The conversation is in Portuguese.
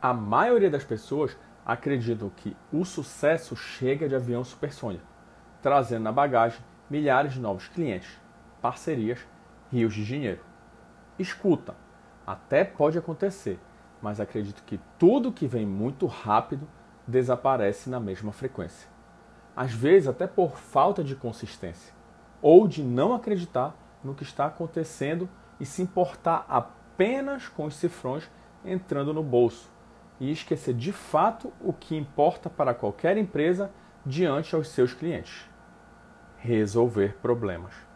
A maioria das pessoas acreditam que o sucesso chega de avião supersônico, trazendo na bagagem milhares de novos clientes, parcerias, rios de dinheiro. Escuta, até pode acontecer, mas acredito que tudo que vem muito rápido desaparece na mesma frequência. Às vezes, até por falta de consistência, ou de não acreditar no que está acontecendo e se importar apenas com os cifrões entrando no bolso e esquecer de fato o que importa para qualquer empresa diante aos seus clientes: resolver problemas.